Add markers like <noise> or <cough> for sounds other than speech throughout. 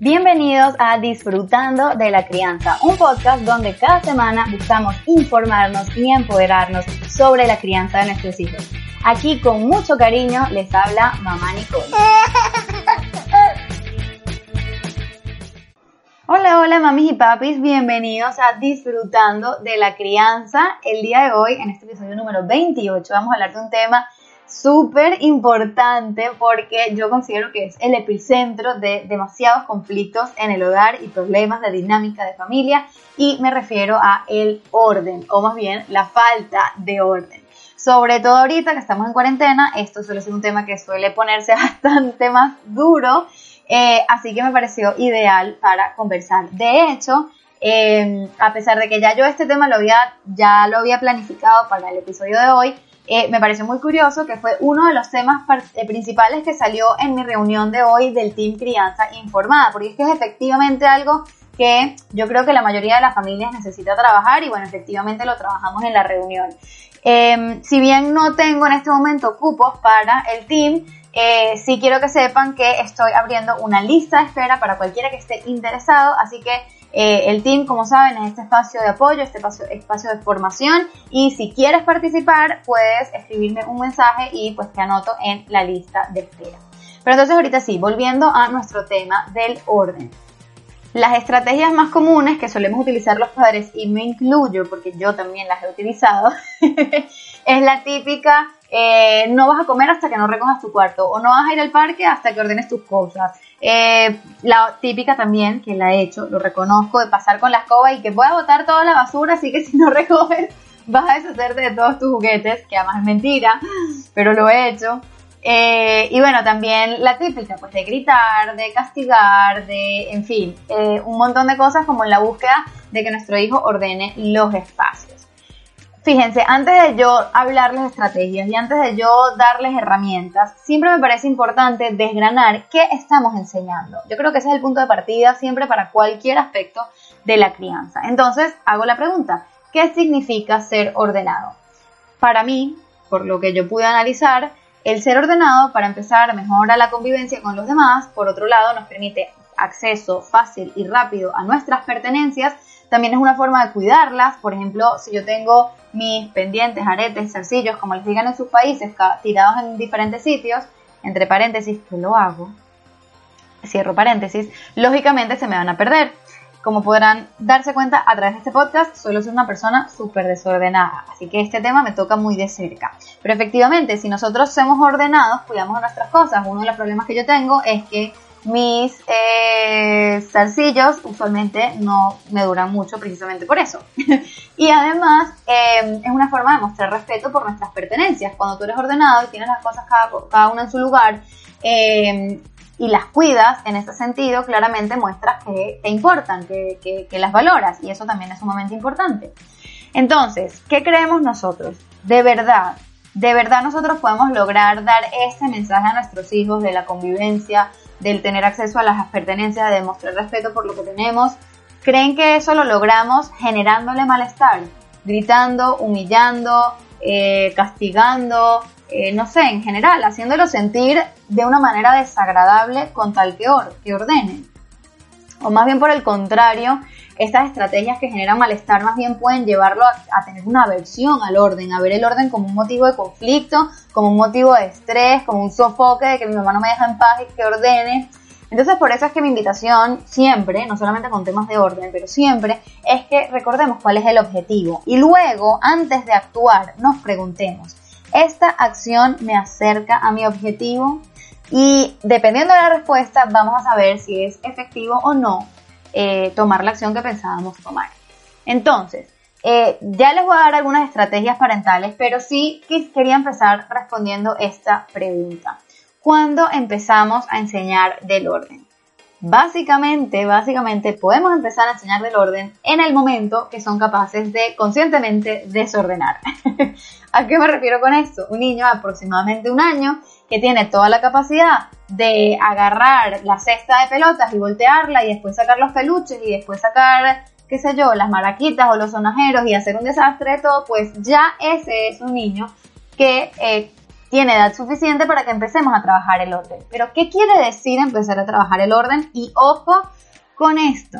Bienvenidos a Disfrutando de la Crianza, un podcast donde cada semana buscamos informarnos y empoderarnos sobre la crianza de nuestros hijos. Aquí con mucho cariño les habla mamá Nicole. Hola, hola mamis y papis, bienvenidos a Disfrutando de la Crianza. El día de hoy, en este episodio número 28, vamos a hablar de un tema súper importante porque yo considero que es el epicentro de demasiados conflictos en el hogar y problemas de dinámica de familia y me refiero a el orden o más bien la falta de orden. Sobre todo ahorita que estamos en cuarentena, esto suele ser un tema que suele ponerse <laughs> bastante más duro, eh, así que me pareció ideal para conversar. De hecho, eh, a pesar de que ya yo este tema lo había, ya lo había planificado para el episodio de hoy, eh, me pareció muy curioso que fue uno de los temas eh, principales que salió en mi reunión de hoy del Team Crianza Informada, porque es que es efectivamente algo que yo creo que la mayoría de las familias necesita trabajar y bueno, efectivamente lo trabajamos en la reunión. Em, si bien no tengo en este momento cupos para el team, eh, sí quiero que sepan que estoy abriendo una lista de espera para cualquiera que esté interesado, así que eh, el team, como saben, es este espacio de apoyo, este espacio, de formación y si quieres participar, puedes escribirme un mensaje y pues te anoto en la lista de espera. Pero entonces ahorita sí, volviendo a nuestro tema del orden. Las estrategias más comunes que solemos utilizar los padres, y me incluyo porque yo también las he utilizado, <laughs> es la típica eh, no vas a comer hasta que no recojas tu cuarto o no vas a ir al parque hasta que ordenes tus cosas. Eh, la típica también, que la he hecho, lo reconozco, de pasar con la escoba y que voy botar toda la basura, así que <laughs> si no recoges vas a deshacerte de todos tus juguetes, que además es mentira, pero lo he hecho. Eh, y bueno, también la típica, pues de gritar, de castigar, de, en fin, un montón de cosas como en la búsqueda de que nuestro hijo ordene los espacios. Fíjense, antes de yo hablarles estrategias y antes de yo darles herramientas, siempre me parece importante desgranar qué estamos enseñando. Yo creo que ese es el punto de partida siempre para cualquier aspecto de la crianza. Entonces, hago la pregunta, ¿qué significa ser ordenado? Para mí, por lo que yo pude analizar, el ser ordenado, para empezar, mejora la convivencia con los demás, por otro lado, nos permite acceso fácil y rápido a nuestras pertenencias, también es una forma de cuidarlas, por ejemplo, si yo tengo mis pendientes, aretes, zarcillos, como les digan en sus países, tirados en diferentes sitios, entre paréntesis, que lo hago, cierro paréntesis, lógicamente se me van a perder. Como podrán darse cuenta a través de este podcast, suelo ser una persona súper desordenada, así que este tema me toca muy de cerca. Pero efectivamente, si nosotros somos ordenados, cuidamos nuestras cosas. Uno de los problemas que yo tengo es que mis eh, zarcillos usualmente no me duran mucho precisamente por eso. <laughs> y además em, es una forma de mostrar respeto por nuestras pertenencias. Cuando tú eres ordenado y tienes las cosas cada, cada una en su lugar em, y las cuidas, en ese sentido claramente muestras que te importan, que, que las valoras y eso también es sumamente importante. Entonces, ¿qué creemos nosotros? De verdad, de verdad nosotros podemos lograr dar ese mensaje a nuestros hijos de la convivencia, del tener acceso a las pertenencias, de demostrar respeto por lo que tenemos, creen que eso lo logramos generándole malestar, gritando, humillando, eh, castigando, eh, no sé, en general, haciéndolo sentir de una manera desagradable con tal que, or que ordenen. O más bien por el contrario, estas estrategias que generan malestar más bien pueden llevarlo a, tener una aversión al orden, a ver el orden como un motivo de conflicto, como un motivo de estrés, como un sofoque de que mi mamá no me deja en paz y que ordene. Entonces por eso es que mi invitación siempre, no solamente con temas de orden, pero siempre, es que recordemos cuál es el objetivo. Y luego, antes de actuar, nos preguntemos, ¿esta acción me acerca a mi objetivo? Y dependiendo de la respuesta, vamos a saber si es efectivo o no eh, tomar la acción que pensábamos tomar. Entonces, eh, ya les voy a dar algunas estrategias parentales, pero sí quería empezar respondiendo esta pregunta. ¿Cuándo empezamos a enseñar del orden? Básicamente, básicamente podemos empezar a enseñar del orden en el momento que son capaces de conscientemente desordenar. <laughs> ¿A qué me refiero con esto? Un niño de aproximadamente un año que tiene toda la capacidad de agarrar la cesta de pelotas y voltearla y después sacar los peluches y después sacar, qué sé yo, las maraquitas o los sonajeros y hacer un desastre de todo, pues ya ese es un niño que eh, tiene edad suficiente para que empecemos a trabajar el orden. Pero ¿qué quiere decir empezar a trabajar el orden? Y ojo con esto.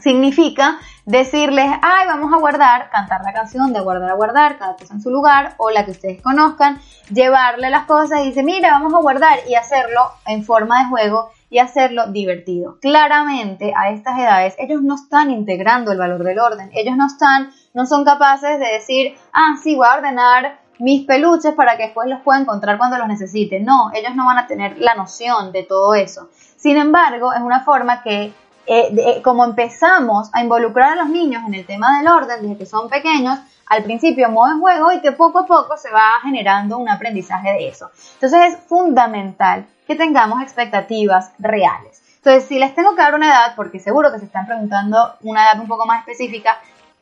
Significa decirles, ay, vamos a guardar, cantar la canción de guardar a guardar, cada cosa en su lugar, o la que ustedes conozcan, llevarle las cosas y dice, mira, vamos a guardar y hacerlo en forma de juego y hacerlo divertido. Claramente a estas edades ellos no están integrando el valor del orden, ellos no están, no son capaces de decir, ah, sí, voy a ordenar mis peluches para que después los pueda encontrar cuando los necesite. No, ellos no van a tener la noción de todo eso. Sin embargo, es una forma que, eh, como empezamos a involucrar a los niños en el tema del orden desde que son pequeños, al principio modo de juego y que poco a poco se va generando un aprendizaje de eso. Entonces es fundamental que tengamos expectativas reales. Entonces, si les tengo que dar una edad, porque seguro que se están preguntando una edad un poco más específica,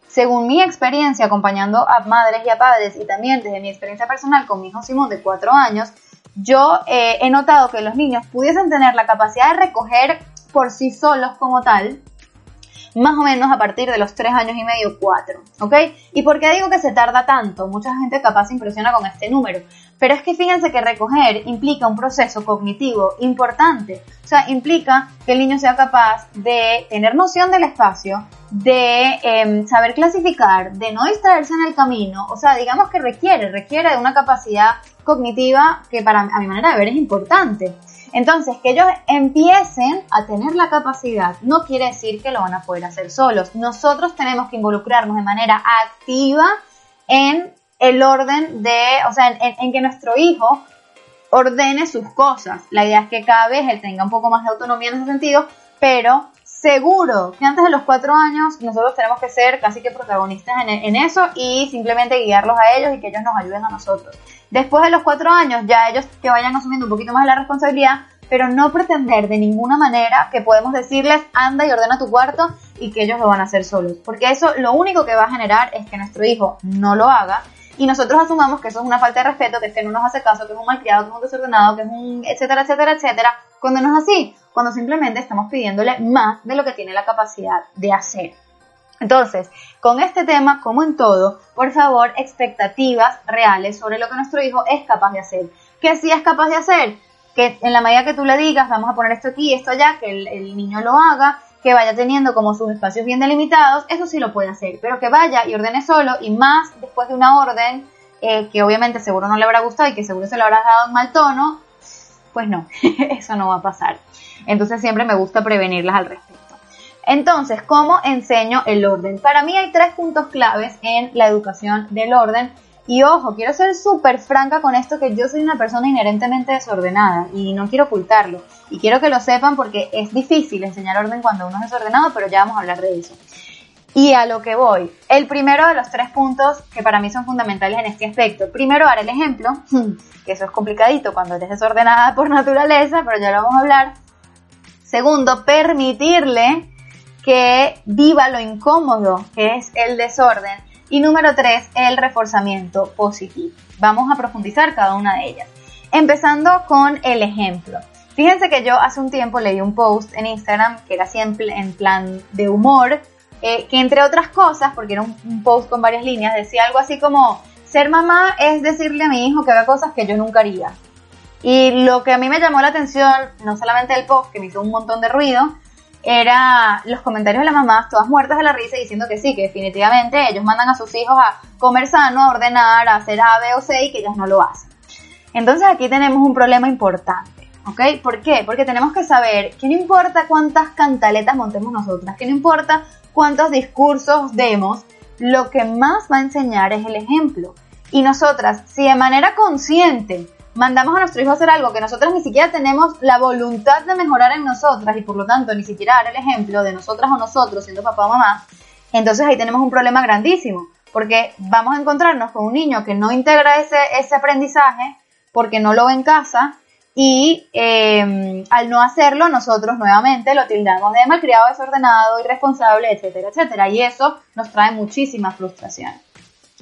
según mi experiencia acompañando a madres y a padres y también desde mi experiencia personal con mi hijo Simón de cuatro años, yo eh, he notado que los niños pudiesen tener la capacidad de recoger por sí solos como tal, más o menos a partir de los tres años y medio, cuatro, ¿ok? ¿Y por qué digo que se tarda tanto? Mucha gente capaz se impresiona con este número, pero es que fíjense que recoger implica un proceso cognitivo importante, o sea, implica que el niño sea capaz de tener noción del espacio, de em, saber clasificar, de no distraerse en el camino, o sea, digamos que requiere, requiere de una capacidad cognitiva que para a mi manera de ver es importante. Entonces, que ellos empiecen a tener la capacidad no quiere decir que lo van a poder hacer solos. Nosotros tenemos que involucrarnos de manera activa en el orden de, o sea, en, que nuestro hijo ordene sus cosas. La idea es que cada vez él tenga un poco más de autonomía en ese sentido, pero seguro que antes de los cuatro años nosotros tenemos que ser casi que protagonistas en, eso y simplemente guiarlos a ellos y que ellos nos ayuden a nosotros. Después de los cuatro años, ya ellos que vayan asumiendo un poquito más la responsabilidad, pero no pretender de ninguna manera que podemos decirles anda y ordena tu cuarto y que ellos lo van a hacer solos. Porque eso lo único que va a generar es que nuestro hijo no lo haga y nosotros asumamos que eso es una falta de respeto, que este no nos hace caso, que es un malcriado, que es un desordenado, que es un etcétera, etcétera, etcétera, cuando no es así, cuando simplemente estamos pidiéndole más de lo que tiene la capacidad de hacer. Entonces, con este tema, como en todo, por favor, expectativas reales sobre lo que nuestro hijo es capaz de hacer. ¿Qué sí es capaz de hacer? Que en la medida que tú le digas, vamos a poner esto aquí, esto allá, que el, niño lo haga, que vaya teniendo como sus espacios bien delimitados, eso sí lo puede hacer, pero que vaya y ordene solo y más después de una orden eh, que obviamente seguro no le habrá gustado y que seguro se le habrá dado un mal tono, pues no, <laughs> eso no va a pasar. Entonces siempre me gusta prevenirlas al respecto. Entonces, ¿cómo enseño el orden? Para mí hay tres puntos claves en la educación del orden. Y ojo, quiero ser súper franca con esto que yo soy una persona inherentemente desordenada y no quiero ocultarlo. Y quiero que lo sepan porque es difícil enseñar orden cuando uno es desordenado, pero ya vamos a hablar de eso. Y a lo que voy, el primero de los tres puntos que para mí son fundamentales en este aspecto. Primero, dar el ejemplo, <laughs> que eso es complicadito cuando eres desordenada por <laughs> naturaleza, pero ya lo vamos a hablar. Segundo, permitirle que viva lo incómodo, que es el desorden. Y número tres, el reforzamiento positivo. Vamos a profundizar cada una de ellas. Empezando con el ejemplo. Fíjense que yo hace un tiempo leí un post en Instagram que era así en, plan de humor, eh, que entre otras cosas, porque era un, post con varias líneas, decía algo así como, ser mamá es decirle a mi hijo que haga cosas que yo nunca haría. Y lo que a mí me llamó la atención, no solamente el post, que me hizo un montón de ruido, era los comentarios de las mamás todas muertas de la risa diciendo que sí, que definitivamente ellos mandan a sus hijos a comer sano, a ordenar, a hacer A, B o C y que ellas no lo hacen. Entonces aquí tenemos un problema importante, ¿ok? ¿Por qué? Porque tenemos que saber que no importa cuántas cantaletas montemos nosotras, que no importa cuántos discursos demos, lo que más va a enseñar es el ejemplo. Y nosotras, si de manera consciente mandamos a nuestro hijo a hacer algo que nosotros ni siquiera tenemos la voluntad de mejorar en nosotras y por lo tanto ni siquiera dar el ejemplo de nosotras o nosotros siendo papá o mamá, entonces ahí tenemos un problema grandísimo, porque vamos a encontrarnos con un niño que no integra ese, ese aprendizaje porque no lo ve en casa y em, al no hacerlo nosotros nuevamente lo tildamos de malcriado, desordenado, irresponsable, etcétera, etcétera, y eso nos trae muchísima frustración.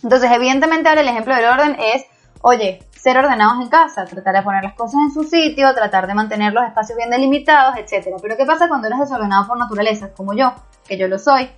Entonces, evidentemente ahora el ejemplo del orden es, oye, ser ordenados en casa, tratar de poner las cosas en su sitio, tratar de mantener los espacios bien delimitados, etc. Pero ¿qué pasa cuando eres desordenado por naturaleza, como yo, que yo lo soy?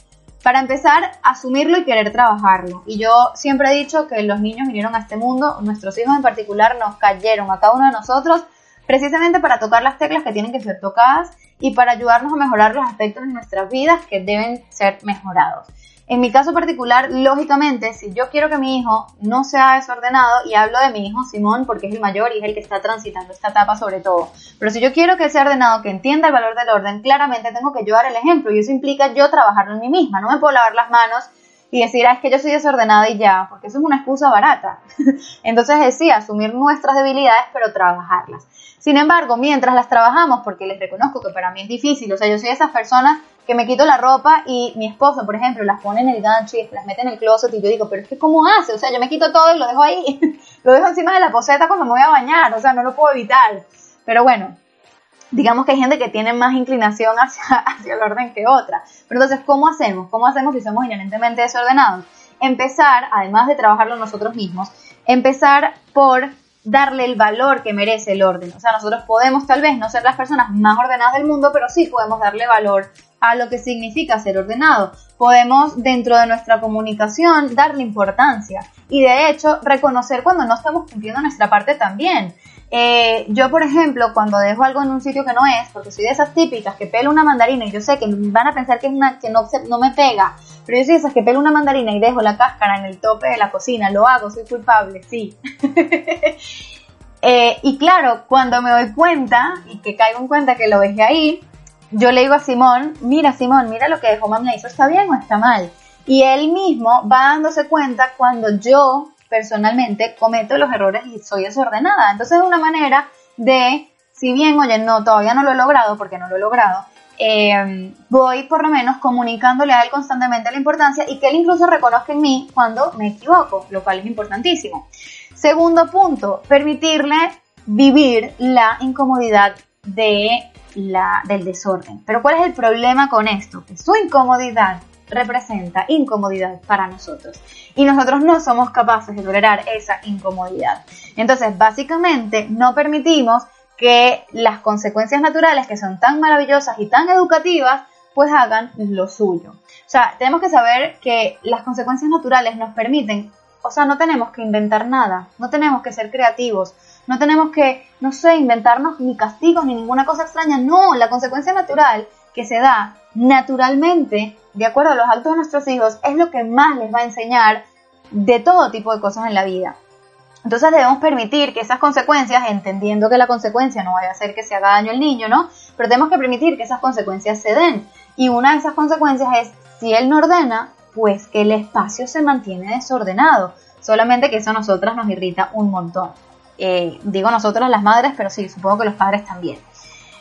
Para empezar, asumirlo y querer trabajarlo. Y yo siempre he dicho que los niños vinieron a este mundo, nuestros hijos en particular nos cayeron a cada uno de nosotros precisamente para tocar las teclas que tienen que ser tocadas y para ayudarnos a mejorar los aspectos de nuestras vidas que deben ser mejorados. En mi caso particular, lógicamente, si yo quiero que mi hijo no sea desordenado, y hablo de mi hijo Simón porque es el mayor y es el que está transitando esta etapa sobre todo, pero si yo quiero que sea ordenado, que entienda el valor del orden, claramente tengo que yo dar el ejemplo y eso implica yo trabajarlo en mí misma. No me puedo lavar las manos y decir, ah, es que yo soy desordenada y ya, porque eso es una excusa barata. <laughs> Entonces es sí, asumir nuestras debilidades, pero trabajarlas. Sin embargo, mientras las trabajamos, porque les reconozco que para mí es difícil, o sea, yo soy esas personas que me quito la ropa y mi esposo, por ejemplo, las pone en el gancho y las mete en el closet y yo digo, pero es que ¿cómo hace? O sea, yo me quito todo y lo dejo ahí, <laughs> lo dejo encima de la poseta cuando me voy a bañar, o sea, no lo puedo evitar. Pero bueno, digamos que hay gente que tiene más inclinación hacia, <laughs> hacia el orden que otra. Pero entonces, ¿cómo hacemos? ¿Cómo hacemos si somos inherentemente desordenados? Empezar, además de trabajarlo nosotros mismos, empezar por darle el valor que merece el orden. O sea, nosotros podemos tal vez no ser las personas más ordenadas del mundo, pero sí podemos darle valor a lo que significa ser ordenado. Podemos, dentro de nuestra comunicación, darle importancia y de hecho reconocer cuando no estamos cumpliendo nuestra parte también. Eh, yo, por ejemplo, cuando dejo algo en un sitio que no es, porque soy de esas típicas que pelo una mandarina y yo sé que van a pensar que es una que no, no me pega, pero yo soy de esas que pelo una mandarina y dejo la cáscara en el tope de la cocina, lo hago, soy culpable, sí. <laughs> Eh, y claro, cuando me doy cuenta y que caigo en cuenta que lo dejé ahí, yo le digo a Simón, mira Simón, mira lo que dejó mami ¿eso está bien o está mal? Y él mismo va dándose cuenta cuando yo personalmente cometo los errores y soy desordenada. Entonces es una manera de, si bien, oye, no, todavía no lo he logrado porque no lo he logrado, eh, voy por lo menos comunicándole a él constantemente la importancia y que él incluso reconozca en mí cuando me equivoco, lo cual es importantísimo. Segundo punto, permitirle vivir la incomodidad de la, del desorden. Pero ¿cuál es el problema con esto? Que su incomodidad representa incomodidad para nosotros. Y nosotros no somos capaces de tolerar esa incomodidad. Entonces, básicamente, no permitimos que las consecuencias naturales, que son tan maravillosas y tan educativas, pues hagan lo suyo. O sea, tenemos que saber que las consecuencias naturales nos permiten, o sea, no tenemos que inventar nada, no tenemos que ser creativos, no tenemos que, no sé, inventarnos ni castigos ni ninguna cosa extraña, no, la consecuencia natural que se da naturalmente, de acuerdo a los actos de nuestros hijos, es lo que más les va a enseñar de todo tipo de cosas en la vida. Entonces debemos permitir que esas consecuencias, entendiendo que la consecuencia no vaya a hacer que se haga daño al niño, ¿no? Pero tenemos que permitir que esas consecuencias se den. Y una de esas consecuencias es, si él no ordena, pues que el espacio se mantiene desordenado. Solamente que eso a nosotras nos irrita un montón. Eh, digo nosotras las madres, pero sí, supongo que los padres también.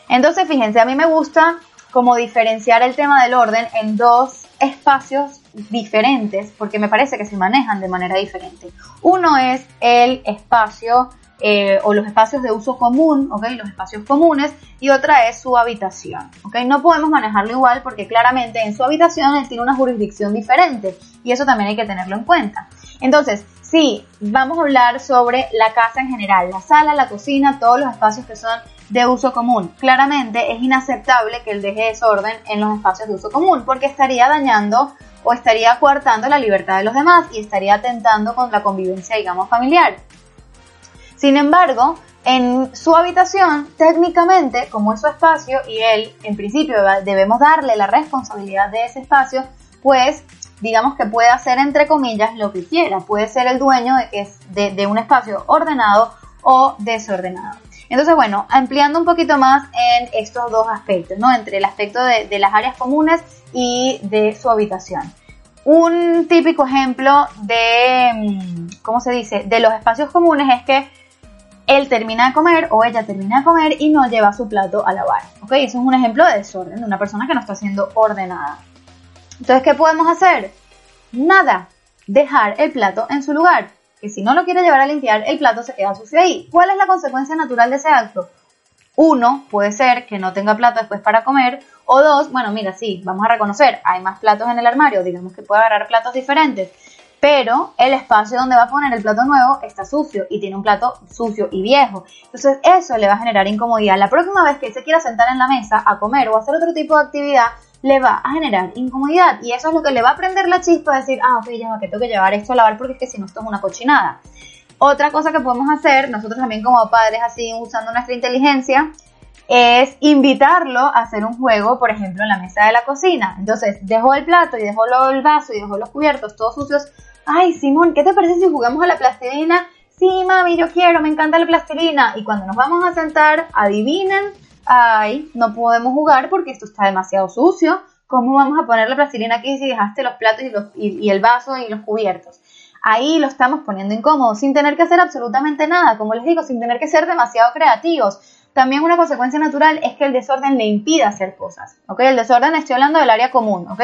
Entonces, fíjense, a mí me gusta como diferenciar el tema del orden en dos espacios diferentes, porque me parece que se manejan de manera diferente. Uno es el espacio eh, o los espacios de uso común, ¿ok? Los espacios comunes, y otra es su habitación, ¿ok? No podemos manejarlo igual porque claramente en su habitación él tiene una jurisdicción diferente y eso también hay que tenerlo en cuenta. Entonces, sí, vamos a hablar sobre la casa en general, la sala, la cocina, todos los espacios que son de uso común. Claramente es inaceptable que él deje desorden en los espacios de uso común porque estaría dañando o estaría coartando la libertad de los demás y estaría atentando con la convivencia, digamos, familiar. Sin embargo, en su habitación, técnicamente, como es su espacio y él, en principio, debemos darle la responsabilidad de ese espacio, pues digamos que puede hacer entre comillas lo que quiera, puede ser el dueño de, de un espacio ordenado o desordenado. Entonces, bueno, ampliando un poquito más en estos dos aspectos, ¿no? Entre el aspecto de, las áreas comunes y de su habitación. Un típico ejemplo de, mm, ¿cómo se dice?, de los espacios comunes es que él termina de comer o ella termina de comer y no lleva su plato a lavar, ¿ok? Eso es un ejemplo de desorden, de una persona que no está siendo ordenada. Entonces, ¿qué podemos hacer? Nada, dejar el plato en su lugar que si no lo quiere llevar a limpiar, el plato se queda sucio ahí. ¿Cuál es la consecuencia natural de ese acto? Uno, puede ser que no tenga plato después para comer. O dos, bueno, mira, sí, vamos a reconocer, hay más platos en el armario, digamos que puede agarrar platos diferentes. Pero el espacio donde va a poner el plato nuevo está sucio y tiene un plato sucio y viejo. Entonces eso le va a generar incomodidad. La próxima vez que él se quiera sentar en la mesa a comer o hacer otro tipo de actividad, le va a generar incomodidad y eso es lo que le va a prender la chispa de decir, ah, ok, ya va, que tengo que llevar esto a lavar porque es que si no esto es una cochinada. Otra cosa que podemos hacer, nosotros también como padres, así usando nuestra inteligencia, es invitarlo a hacer un juego, por ejemplo, en la mesa de la cocina. Entonces, dejó el plato y dejó el vaso y dejó los cubiertos todos sucios. Ay, Simón, ¿qué te parece si jugamos a la plastilina? Sí, mami, yo quiero, me encanta la plastilina. Y cuando nos vamos a sentar, adivinen, ay, no podemos jugar porque esto está demasiado sucio. ¿Cómo vamos a poner la plastilina aquí si dejaste los platos y, y el vaso y los cubiertos? Ahí lo estamos poniendo incómodo, sin tener que hacer absolutamente nada, como les digo, sin tener que ser demasiado creativos también una consecuencia natural es que el desorden le impida hacer cosas, ¿ok? El desorden estoy hablando del área común, ¿ok?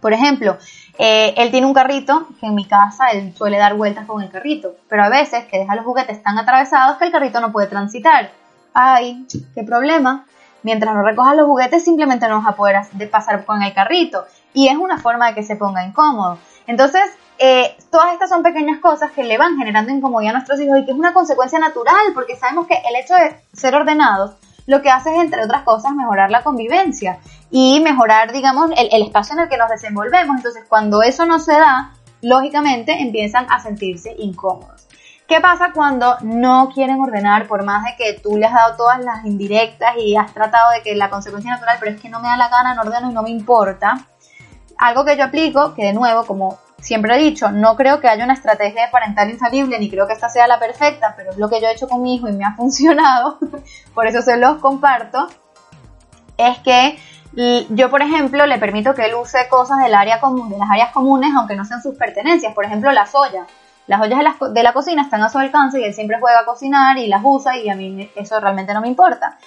Por ejemplo, eh, él tiene un carrito que en mi casa él suele dar vueltas con el carrito, pero a veces que deja los juguetes tan atravesados que el carrito no puede transitar. ¡Ay! ¡Qué problema! Mientras no recojas los juguetes simplemente no vas a poder pasar con el carrito y es una forma de que se ponga incómodo. Entonces, eh, todas estas son pequeñas cosas que le van generando incomodidad a nuestros hijos y que es una consecuencia natural, porque sabemos que el hecho de ser ordenados lo que hace es, entre otras cosas, mejorar la convivencia y mejorar, digamos, el, el espacio en el que nos desenvolvemos. Entonces, cuando eso no se da, lógicamente empiezan a sentirse incómodos. ¿Qué pasa cuando no quieren ordenar por más de que tú les has dado todas las indirectas y has tratado de que la consecuencia natural, pero es que no me da la gana, no ordeno y no me importa? Algo que yo aplico, que de nuevo, como siempre he dicho, no creo que haya una estrategia de parental infalible, ni creo que esta sea la perfecta, pero es lo que yo he hecho con mi hijo y me ha <laughs> funcionado, por eso se los comparto, es que yo, por ejemplo, le permito que él use cosas del área común, de las áreas comunes, aunque no sean sus pertenencias, por ejemplo, las ollas. Las ollas de la, de la cocina están a su alcance y él siempre juega a cocinar y las usa y a mí eso realmente no me importa.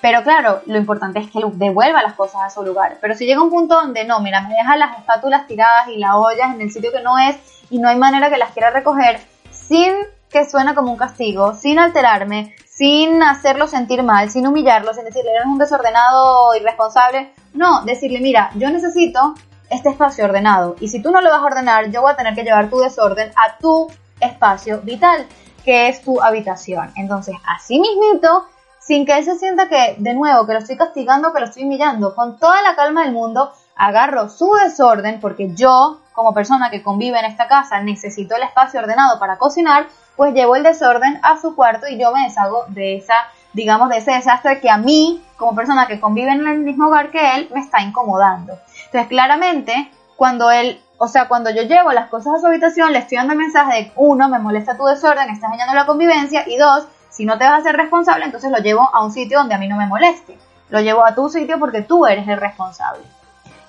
Pero claro, lo importante es que devuelva las cosas a su lugar. Pero si llega un punto donde no, mira, me deja las espátulas tiradas y las ollas en el sitio que no es y no hay manera que las quiera recoger sin que suene como un castigo, sin alterarme, sin hacerlo sentir mal, sin humillarlo, sin decirle eres un desordenado irresponsable. No, decirle, mira, yo necesito este espacio ordenado y si tú no lo vas a ordenar, yo voy a tener que llevar tu desorden a tu espacio vital, que es tu habitación. Entonces, así mismito, sin que él se sienta que, de nuevo, que lo estoy castigando, que lo estoy humillando. Con toda la calma del mundo, agarro su desorden, porque yo, como persona que convive en esta casa, necesito el espacio ordenado para cocinar, pues llevo el desorden a su cuarto y yo me deshago de esa, digamos, de ese desastre que a mí, como persona que convive en el mismo hogar que él, me está incomodando. Entonces, claramente, cuando él, o sea, cuando yo llevo las cosas a su habitación, le estoy dando el mensaje de, uno, me molesta tu desorden, estás dañando la convivencia, y dos, si no te vas a hacer responsable, entonces lo llevo a un sitio donde a mí no me moleste. Lo llevo a tu sitio porque tú eres el responsable.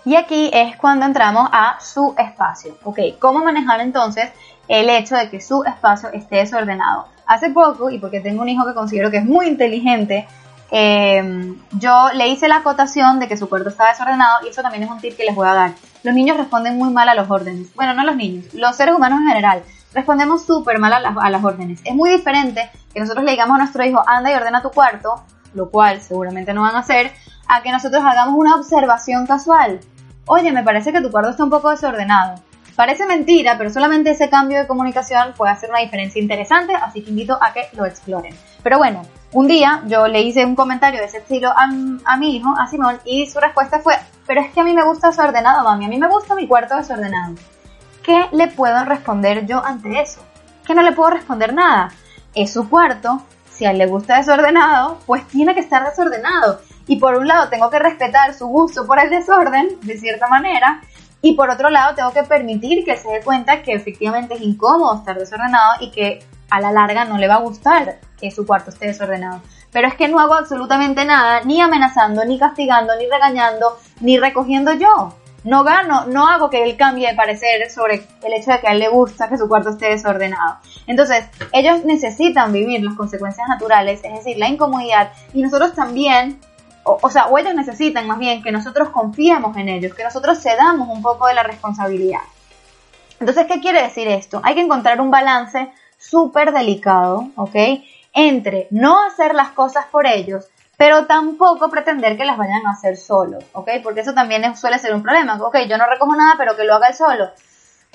Y aquí es cuando entramos a su espacio. Ok, ¿cómo manejar entonces el hecho de que su espacio esté desordenado? Hace poco, y porque tengo un hijo que considero que es muy inteligente, em, yo le hice la acotación de que su cuarto estaba desordenado y eso también es un tip que les voy a dar. Los niños responden muy mal a los órdenes. Bueno, no los niños, los seres humanos en general respondemos súper mal a las, órdenes. Es muy diferente que nosotros le digamos a nuestro hijo, anda y ordena tu cuarto, lo cual seguramente no van a hacer, a que nosotros hagamos una observación casual. Oye, me parece que tu cuarto está un poco desordenado. Parece mentira, pero solamente ese cambio de comunicación puede hacer una diferencia interesante, así que invito a que lo exploren. Pero bueno, un día yo le hice un comentario de ese estilo a, mi hijo, a Simón, y su respuesta fue, pero es que a mí me gusta desordenado, mami, a mí me gusta mi cuarto desordenado. ¿Qué le puedo responder yo ante eso? Que no le puedo responder nada. Es su cuarto, si a él le gusta desordenado, pues tiene que estar desordenado. Y por un lado tengo que respetar su gusto por el desorden, de cierta manera, y por otro lado tengo que permitir que se dé cuenta que efectivamente es incómodo estar desordenado y que a la larga no le va a gustar que su cuarto esté desordenado. Pero es que no hago absolutamente nada, ni amenazando, ni castigando, ni regañando, ni recogiendo yo no gano, no hago que él cambie de parecer sobre el hecho de que a él le gusta que su cuarto esté desordenado. Entonces, ellos necesitan vivir las consecuencias naturales, es decir, la incomodidad, y nosotros también, o, sea, o ellos necesitan más bien que nosotros confiemos en ellos, que nosotros cedamos un poco de la responsabilidad. Entonces, ¿qué quiere decir esto? Hay que encontrar un balance súper delicado, ¿ok? Entre no hacer las cosas por ellos, pero tampoco pretender que las vayan a hacer solos, ¿ok? Porque eso también suele ser un problema. Ok, yo no recojo nada, pero que lo haga él solo.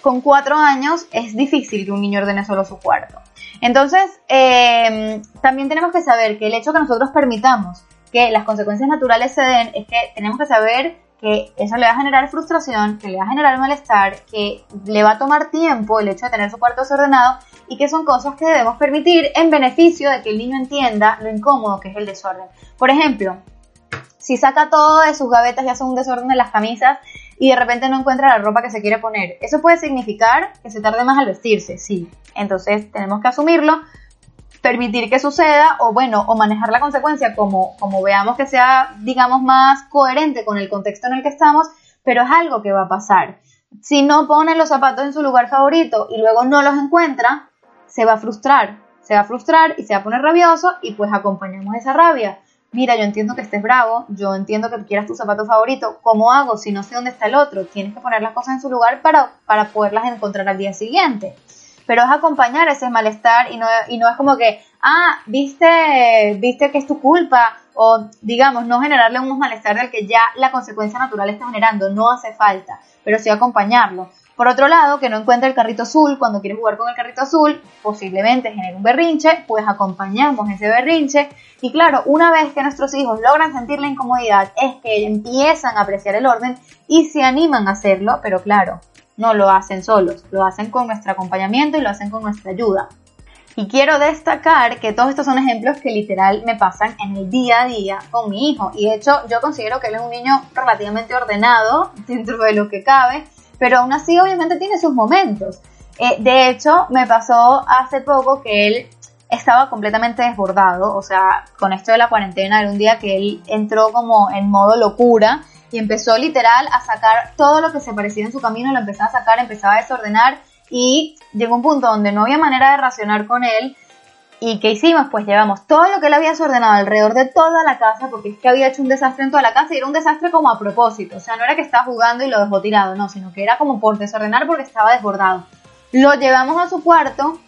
Con cuatro años es difícil que un niño ordene solo su cuarto. Entonces, em, también tenemos que saber que el hecho que nosotros permitamos que las consecuencias naturales se den es que tenemos que saber que eso le va a generar frustración, que le va a generar malestar, que le va a tomar tiempo el hecho de tener su cuarto desordenado y que son cosas que debemos permitir en beneficio de que el niño entienda lo incómodo que es el desorden. Por ejemplo, si saca todo de sus gavetas y hace un desorden en las camisas y de repente no encuentra la ropa que se quiere poner, eso puede significar que se tarde más al vestirse, sí. Entonces tenemos que asumirlo, permitir que suceda o bueno, o manejar la consecuencia como, como veamos que sea, digamos, más coherente con el contexto en el que estamos, pero es algo que va a pasar. Si no pone los zapatos en su lugar favorito y luego no los encuentra, se va a frustrar, se va a frustrar y se va a poner rabioso y pues acompañamos esa rabia. Mira, yo entiendo que estés bravo, yo entiendo que quieras tu zapato favorito, ¿cómo hago si no sé dónde está el otro? Tienes que poner las cosas en su lugar para, para poderlas encontrar al día siguiente pero es acompañar ese malestar y no, y no es como que, ah, viste, viste que es tu culpa, o digamos, no generarle un malestar del que ya la consecuencia natural está generando, no hace falta, pero sí acompañarlo. Por otro lado, que no encuentre el carrito azul cuando quiere jugar con el carrito azul, posiblemente genere un berrinche, pues acompañamos ese berrinche. Y claro, una vez que nuestros hijos logran sentir la incomodidad, es que empiezan a apreciar el orden y se animan a hacerlo, pero claro, no lo hacen solos, lo hacen con nuestro acompañamiento y lo hacen con nuestra ayuda. Y quiero destacar que todos estos son ejemplos que literal me pasan en el día a día con mi hijo. Y de hecho yo considero que él es un niño relativamente ordenado <laughs> dentro de lo que cabe, pero aún así obviamente tiene sus momentos. Eh, de hecho me pasó hace poco que él estaba completamente desbordado, o sea, con esto de la cuarentena, era un día que él entró como en modo locura y empezó literal a sacar todo lo que se parecía en su camino, lo empezaba a sacar, empezaba a desordenar y llegó un punto donde no había manera de racionar con él. ¿Y qué hicimos? Pues llevamos todo lo que él había desordenado alrededor de toda la casa, porque es que había hecho un desastre en toda la casa y era un desastre como a propósito. O sea, no era que estaba jugando y lo dejó tirado, no, sino que era como por desordenar porque estaba desbordado. Lo llevamos a su cuarto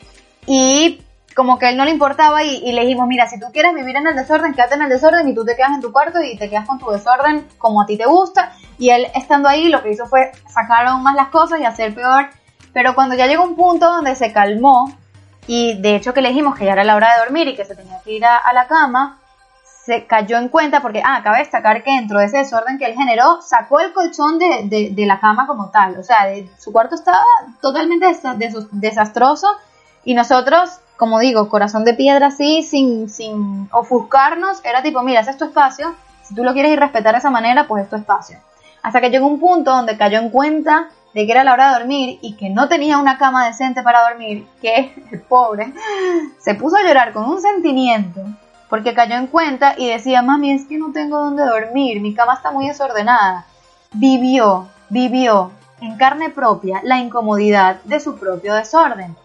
y como que él no le importaba y, le dijimos, mira, si tú quieres vivir en el desorden, quédate en el desorden y tú te quedas en tu cuarto y te quedas con tu desorden como a ti te gusta. Y él estando ahí lo que hizo fue sacar aún más las cosas y hacer peor. Pero cuando ya llegó un punto donde se calmó y de hecho que le dijimos que ya era la hora de dormir y que se tenía que ir a, la cama, se cayó en cuenta porque, ah, acaba de destacar que dentro de ese desorden que él generó, sacó el colchón de, de, la cama como tal. O sea, su cuarto estaba totalmente desastroso y nosotros como digo, corazón de piedra así, sin, sin ofuscarnos, era tipo, mira, ese es tu espacio, si tú lo quieres ir respetar de esa manera, pues es tu espacio. Hasta que llegó un punto donde cayó en cuenta de que era la hora de dormir y que no tenía una cama decente para dormir, que <laughs> el pobre se puso a llorar con un sentimiento, porque cayó en cuenta y decía, mami, es que no tengo dónde dormir, mi cama está muy desordenada. Vivió, vivió en carne propia la incomodidad de su propio desorden.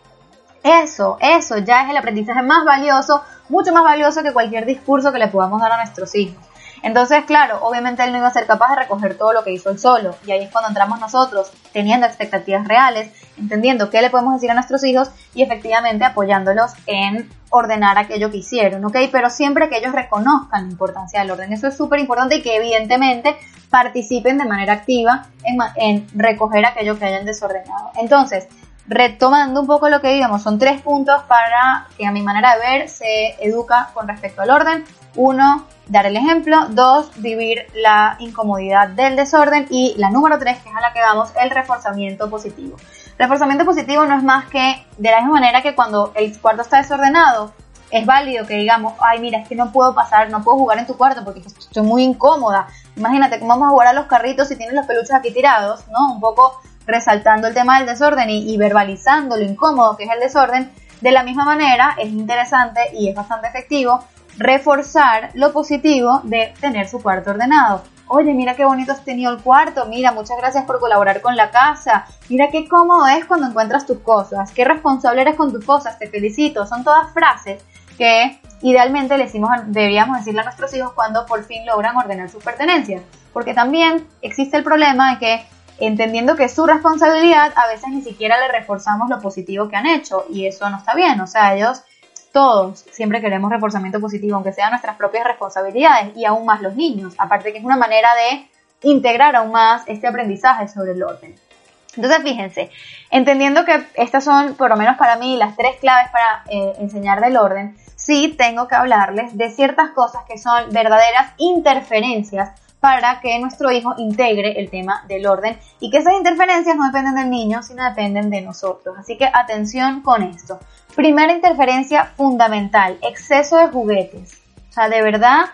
Eso, eso ya es el aprendizaje más valioso, mucho más valioso que cualquier discurso que le podamos dar a nuestros hijos. Entonces, claro, obviamente él no iba a ser capaz de recoger todo lo que hizo él solo. Y ahí es cuando entramos nosotros, teniendo expectativas reales, entendiendo qué le podemos decir a nuestros hijos y efectivamente apoyándolos en ordenar aquello que hicieron, ¿ok? Pero siempre que ellos reconozcan la importancia del orden. Eso es súper importante y que evidentemente participen de manera activa en, en recoger aquello que hayan desordenado. Entonces, retomando un poco lo que digamos, son tres puntos para que a mi manera de ver se educa con respecto al orden. Uno, dar el ejemplo. Dos, vivir la incomodidad del desorden. Y la número tres, que es a la que vamos, el reforzamiento positivo. Reforzamiento positivo no es más que de la misma manera que cuando el cuarto está desordenado, es válido que digamos, ay, mira, es que no puedo pasar, no puedo jugar en tu cuarto porque estoy muy incómoda. Imagínate cómo vamos a jugar a los carritos si tienes los peluches aquí tirados, ¿no? Un poco resaltando el tema del desorden y, verbalizando lo incómodo que es el desorden, de la misma manera es interesante y es bastante efectivo reforzar lo positivo de tener su cuarto ordenado. Oye, mira qué bonito has tenido el cuarto, mira, muchas gracias por colaborar con la casa, mira qué cómodo es cuando encuentras tus cosas, qué responsable eres con tus cosas, te felicito. Son todas frases que idealmente le decimos, deberíamos decirle a nuestros hijos cuando por fin logran ordenar sus pertenencias. Porque también existe el problema de que entendiendo que es su responsabilidad, a veces ni siquiera le reforzamos lo positivo que han hecho y eso no está bien, o sea, ellos todos siempre queremos reforzamiento positivo, aunque sean nuestras propias responsabilidades y aún más los niños, aparte que es una manera de integrar aún más este aprendizaje sobre el orden. Entonces, fíjense, entendiendo que estas son, por lo menos para mí, las tres claves para eh, enseñar del orden, sí tengo que hablarles de ciertas cosas que son verdaderas interferencias para que nuestro hijo integre el tema del orden y que esas interferencias no dependen del niño, sino dependen de nosotros. Así que atención con esto. Primera interferencia fundamental, exceso de juguetes. O sea, de verdad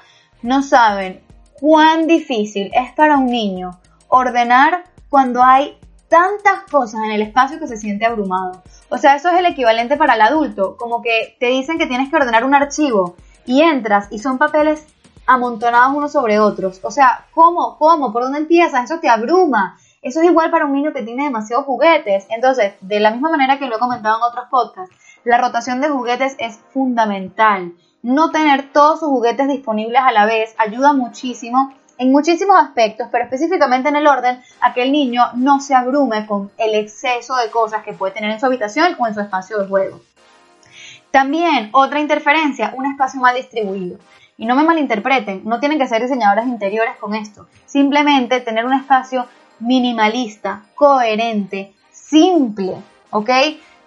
no saben cuán difícil es para un niño ordenar cuando hay tantas cosas en el espacio que se siente abrumado. O sea, eso es el equivalente para el adulto, como que te dicen que tienes que ordenar un archivo y entras y son papeles amontonados unos sobre otros. O sea, ¿cómo? ¿Cómo? ¿Por dónde empiezas? Eso te abruma. Eso es igual para un niño que tiene demasiados juguetes. Entonces, de la misma manera que lo he comentado en otros podcasts, la rotación de juguetes es fundamental. No tener todos sus juguetes disponibles a la vez ayuda muchísimo en muchísimos aspectos, pero específicamente en el orden, a que el niño no se abrume con el exceso de cosas que puede tener en su habitación o en su espacio de juego. También otra interferencia, un espacio mal distribuido. Y no me malinterpreten, no tienen que ser diseñadores interiores con esto. Simplemente tener un espacio minimalista, coherente, simple, ¿ok?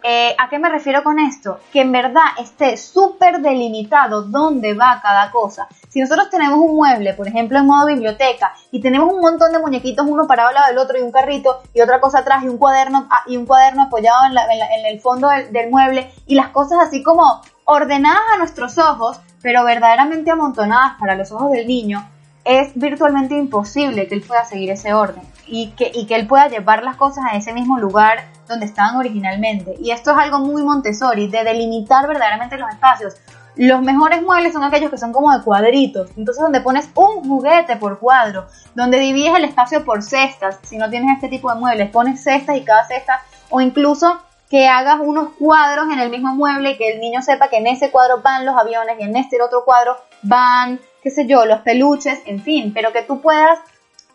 Eh, ¿A qué me refiero con esto? Que en verdad esté súper delimitado dónde va cada cosa. Si nosotros tenemos un mueble, por ejemplo, en modo biblioteca, y tenemos un montón de muñequitos, uno parado al lado del otro, y un carrito, y otra cosa atrás, y un cuaderno, ah, y un cuaderno apoyado en, el fondo del, mueble, y las cosas así como ordenadas a nuestros ojos, pero verdaderamente amontonadas para los ojos del niño, es virtualmente imposible que él pueda seguir ese orden y que, y que él pueda llevar las cosas a ese mismo lugar donde estaban originalmente. Y esto es algo muy Montessori, de delimitar verdaderamente los espacios. Los mejores muebles son aquellos que son como de cuadritos, entonces donde pones un juguete por cuadro, donde divides el espacio por cestas, si no tienes este tipo de muebles, pones cestas y cada cesta, o incluso que hagas unos cuadros en el mismo mueble y que el niño sepa que en ese cuadro van los aviones y en este otro cuadro van, qué sé yo, los peluches, en fin, pero que tú puedas,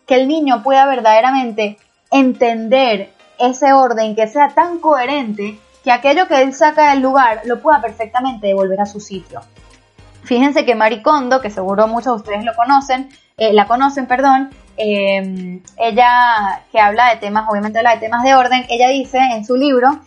que el niño pueda verdaderamente entender ese orden que sea tan coherente que aquello que él saca del lugar lo pueda perfectamente devolver a su sitio. Fíjense que Maricondo, que seguro muchos de ustedes lo conocen, eh, la conocen, perdón, eh, ella que habla de temas, obviamente habla de temas de orden, ella dice en su libro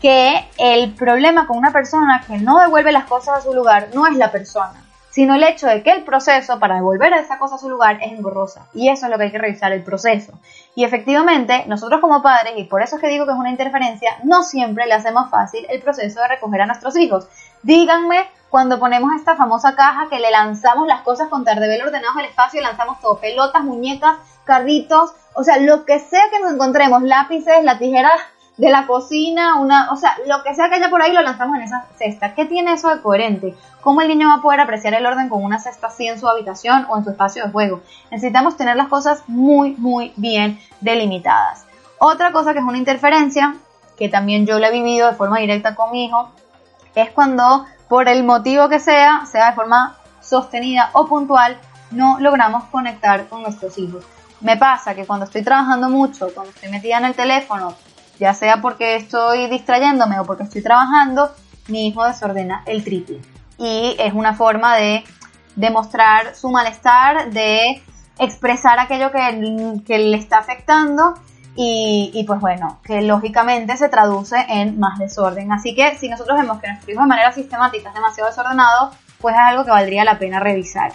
que el problema con una persona que no devuelve las cosas a su lugar no es la persona, sino el hecho de que el proceso para devolver esa cosa a su lugar es engorrosa. Y eso es lo que hay que revisar, el proceso. Y efectivamente, nosotros como padres, y por eso es que digo que es una interferencia, no siempre le hacemos fácil el proceso de recoger a nuestros hijos. Díganme cuando ponemos esta famosa caja que le lanzamos las cosas con tardebel ordenados al espacio, lanzamos todo, pelotas, muñecas, carritos, o sea, lo que sea que nos encontremos, lápices, la tijera de la cocina, una, o sea, lo que sea que haya por ahí lo lanzamos en esa cesta. ¿Qué tiene eso de coherente? ¿Cómo el niño va a poder apreciar el orden con una cesta así en su habitación o en su espacio de juego? Necesitamos tener las cosas muy, muy bien delimitadas. Otra cosa que es una interferencia, que también yo la he vivido de forma directa con mi hijo, es cuando por el motivo que sea, sea de forma sostenida o puntual, no logramos conectar con nuestros hijos. Me pasa que cuando estoy trabajando mucho, cuando estoy metida en el teléfono, ya sea porque estoy distrayéndome o porque estoy trabajando, mi hijo desordena el triple. Y es una forma de demostrar su malestar, de expresar aquello que, le está afectando y, pues bueno, que lógicamente se traduce en más desorden. Así que si nosotros vemos que nuestro hijo de manera sistemática es demasiado desordenado, pues es algo que valdría la pena revisar.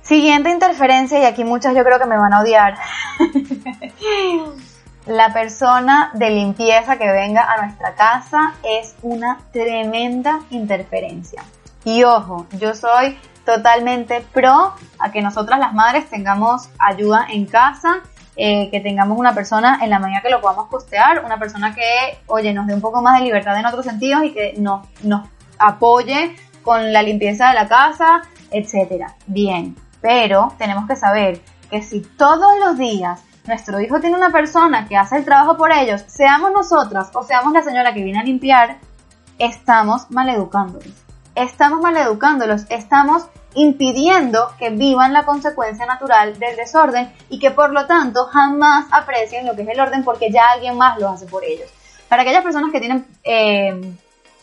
Siguiente interferencia, y aquí muchas yo creo que me van a odiar. <laughs> la persona de limpieza que venga a nuestra casa es una tremenda interferencia. Y ojo, yo soy totalmente pro a que nosotras las madres tengamos ayuda en casa, eh, que tengamos una persona en la medida que lo podamos costear, una persona que, oye, nos dé un poco más de libertad en otros sentidos y que nos, nos apoye con la limpieza de la casa, etcétera. Bien, pero tenemos que saber que si todos los días nuestro hijo tiene una persona que hace el trabajo por ellos, seamos nosotras o seamos la señora que viene a limpiar, estamos maleducándolos. Estamos maleducándolos, estamos impidiendo que vivan la consecuencia natural del desorden y que por lo tanto jamás aprecien lo que es el orden porque ya alguien más lo hace por ellos. Para aquellas personas que tienen eh,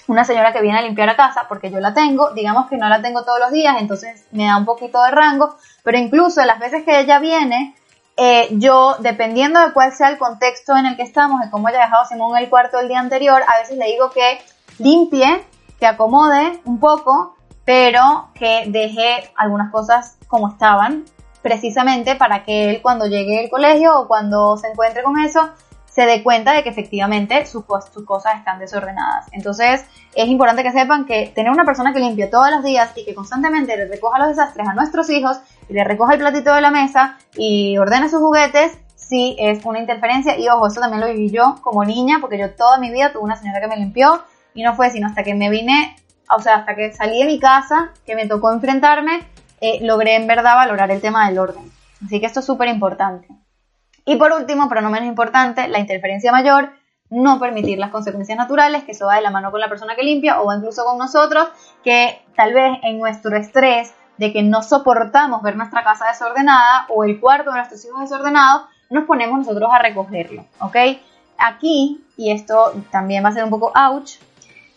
una señora que viene a limpiar a casa, porque yo la tengo, digamos que no la tengo todos los días, entonces me da un poquito de rango, pero incluso las veces que ella viene, eh, yo, dependiendo de cuál sea el contexto en el que estamos, de cómo haya dejado Simón el cuarto el día anterior, a veces le digo que limpie, que acomode un poco, pero que deje algunas cosas como estaban, precisamente para que él cuando llegue al colegio o cuando se encuentre con eso, se dé cuenta de que efectivamente sus, cosas están desordenadas. Entonces es importante que sepan que tener una persona que limpie todos los días y que constantemente le recoja los desastres a nuestros hijos y le recoja el platito de la mesa y ordene sus juguetes, sí es una interferencia. Y ojo, eso también lo viví yo como niña, porque yo toda mi vida tuve una señora que me limpió y no fue sino hasta que me vine, o sea, hasta que salí de mi casa, que me tocó enfrentarme, eh, logré en verdad valorar el tema del orden. Así que esto es súper importante. Y por último, pero no menos importante, la interferencia mayor, no permitir las consecuencias naturales, que eso va de la mano con la persona que limpia o incluso con nosotros, que tal vez en nuestro estrés de que no soportamos ver nuestra casa desordenada o el cuarto de nuestros hijos desordenado, nos ponemos nosotros a recogerlo, ¿ok? Aquí, y esto también va a ser un poco ouch,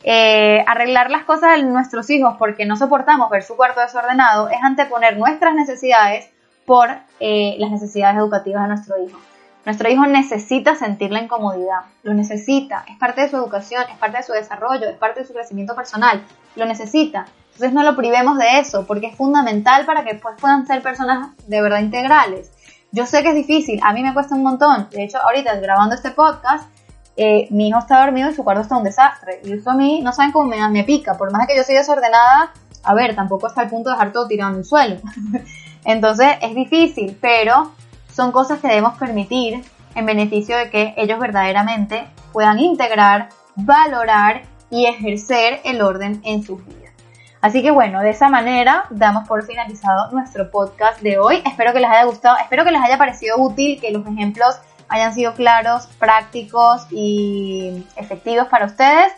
eh, arreglar las cosas de nuestros hijos porque no soportamos ver su cuarto desordenado es anteponer nuestras necesidades por eh, las necesidades educativas de nuestro hijo. Nuestro hijo necesita sentir la incomodidad, lo necesita, es parte de su educación, es parte de su desarrollo, es parte de su crecimiento personal, lo necesita. Entonces no lo privemos de eso, porque es fundamental para que después puedan ser personas de verdad integrales. Yo sé que es difícil, a mí me cuesta un montón. De hecho, ahorita grabando este podcast, eh, mi hijo está dormido y su cuarto está un desastre. Y eso a mí, no saben cómo me, me pica. Por más que yo soy desordenada, a ver, tampoco está al punto de dejar todo tirado en el suelo. <laughs> Entonces es difícil, pero son cosas que debemos permitir en beneficio de que ellos verdaderamente puedan integrar, valorar y ejercer el orden en sus vidas. Así que bueno, de esa manera damos por finalizado nuestro podcast de hoy. Espero que les haya gustado, espero que les haya parecido útil, que los ejemplos hayan sido claros, prácticos y efectivos para ustedes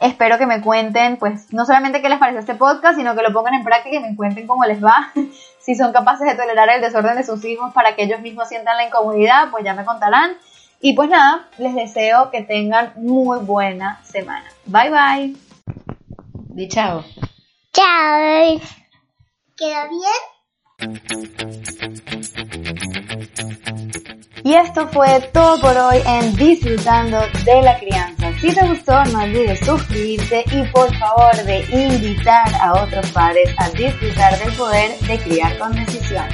espero que me cuenten, pues, no solamente qué les parece este podcast, sino que lo pongan en práctica y me cuenten cómo les va. <laughs> si son capaces de tolerar el desorden de sus hijos para que ellos mismos sientan la incomodidad, pues ya me contarán. Y pues nada, les deseo que tengan muy buena semana. Bye bye. Di chao. Chao. ¿Quedó bien? Y esto fue todo por hoy en Disfrutando de la Crianza. Si te gustó, no olvides suscribirte y por favor de invitar a otros padres a disfrutar del poder de criar con decisión.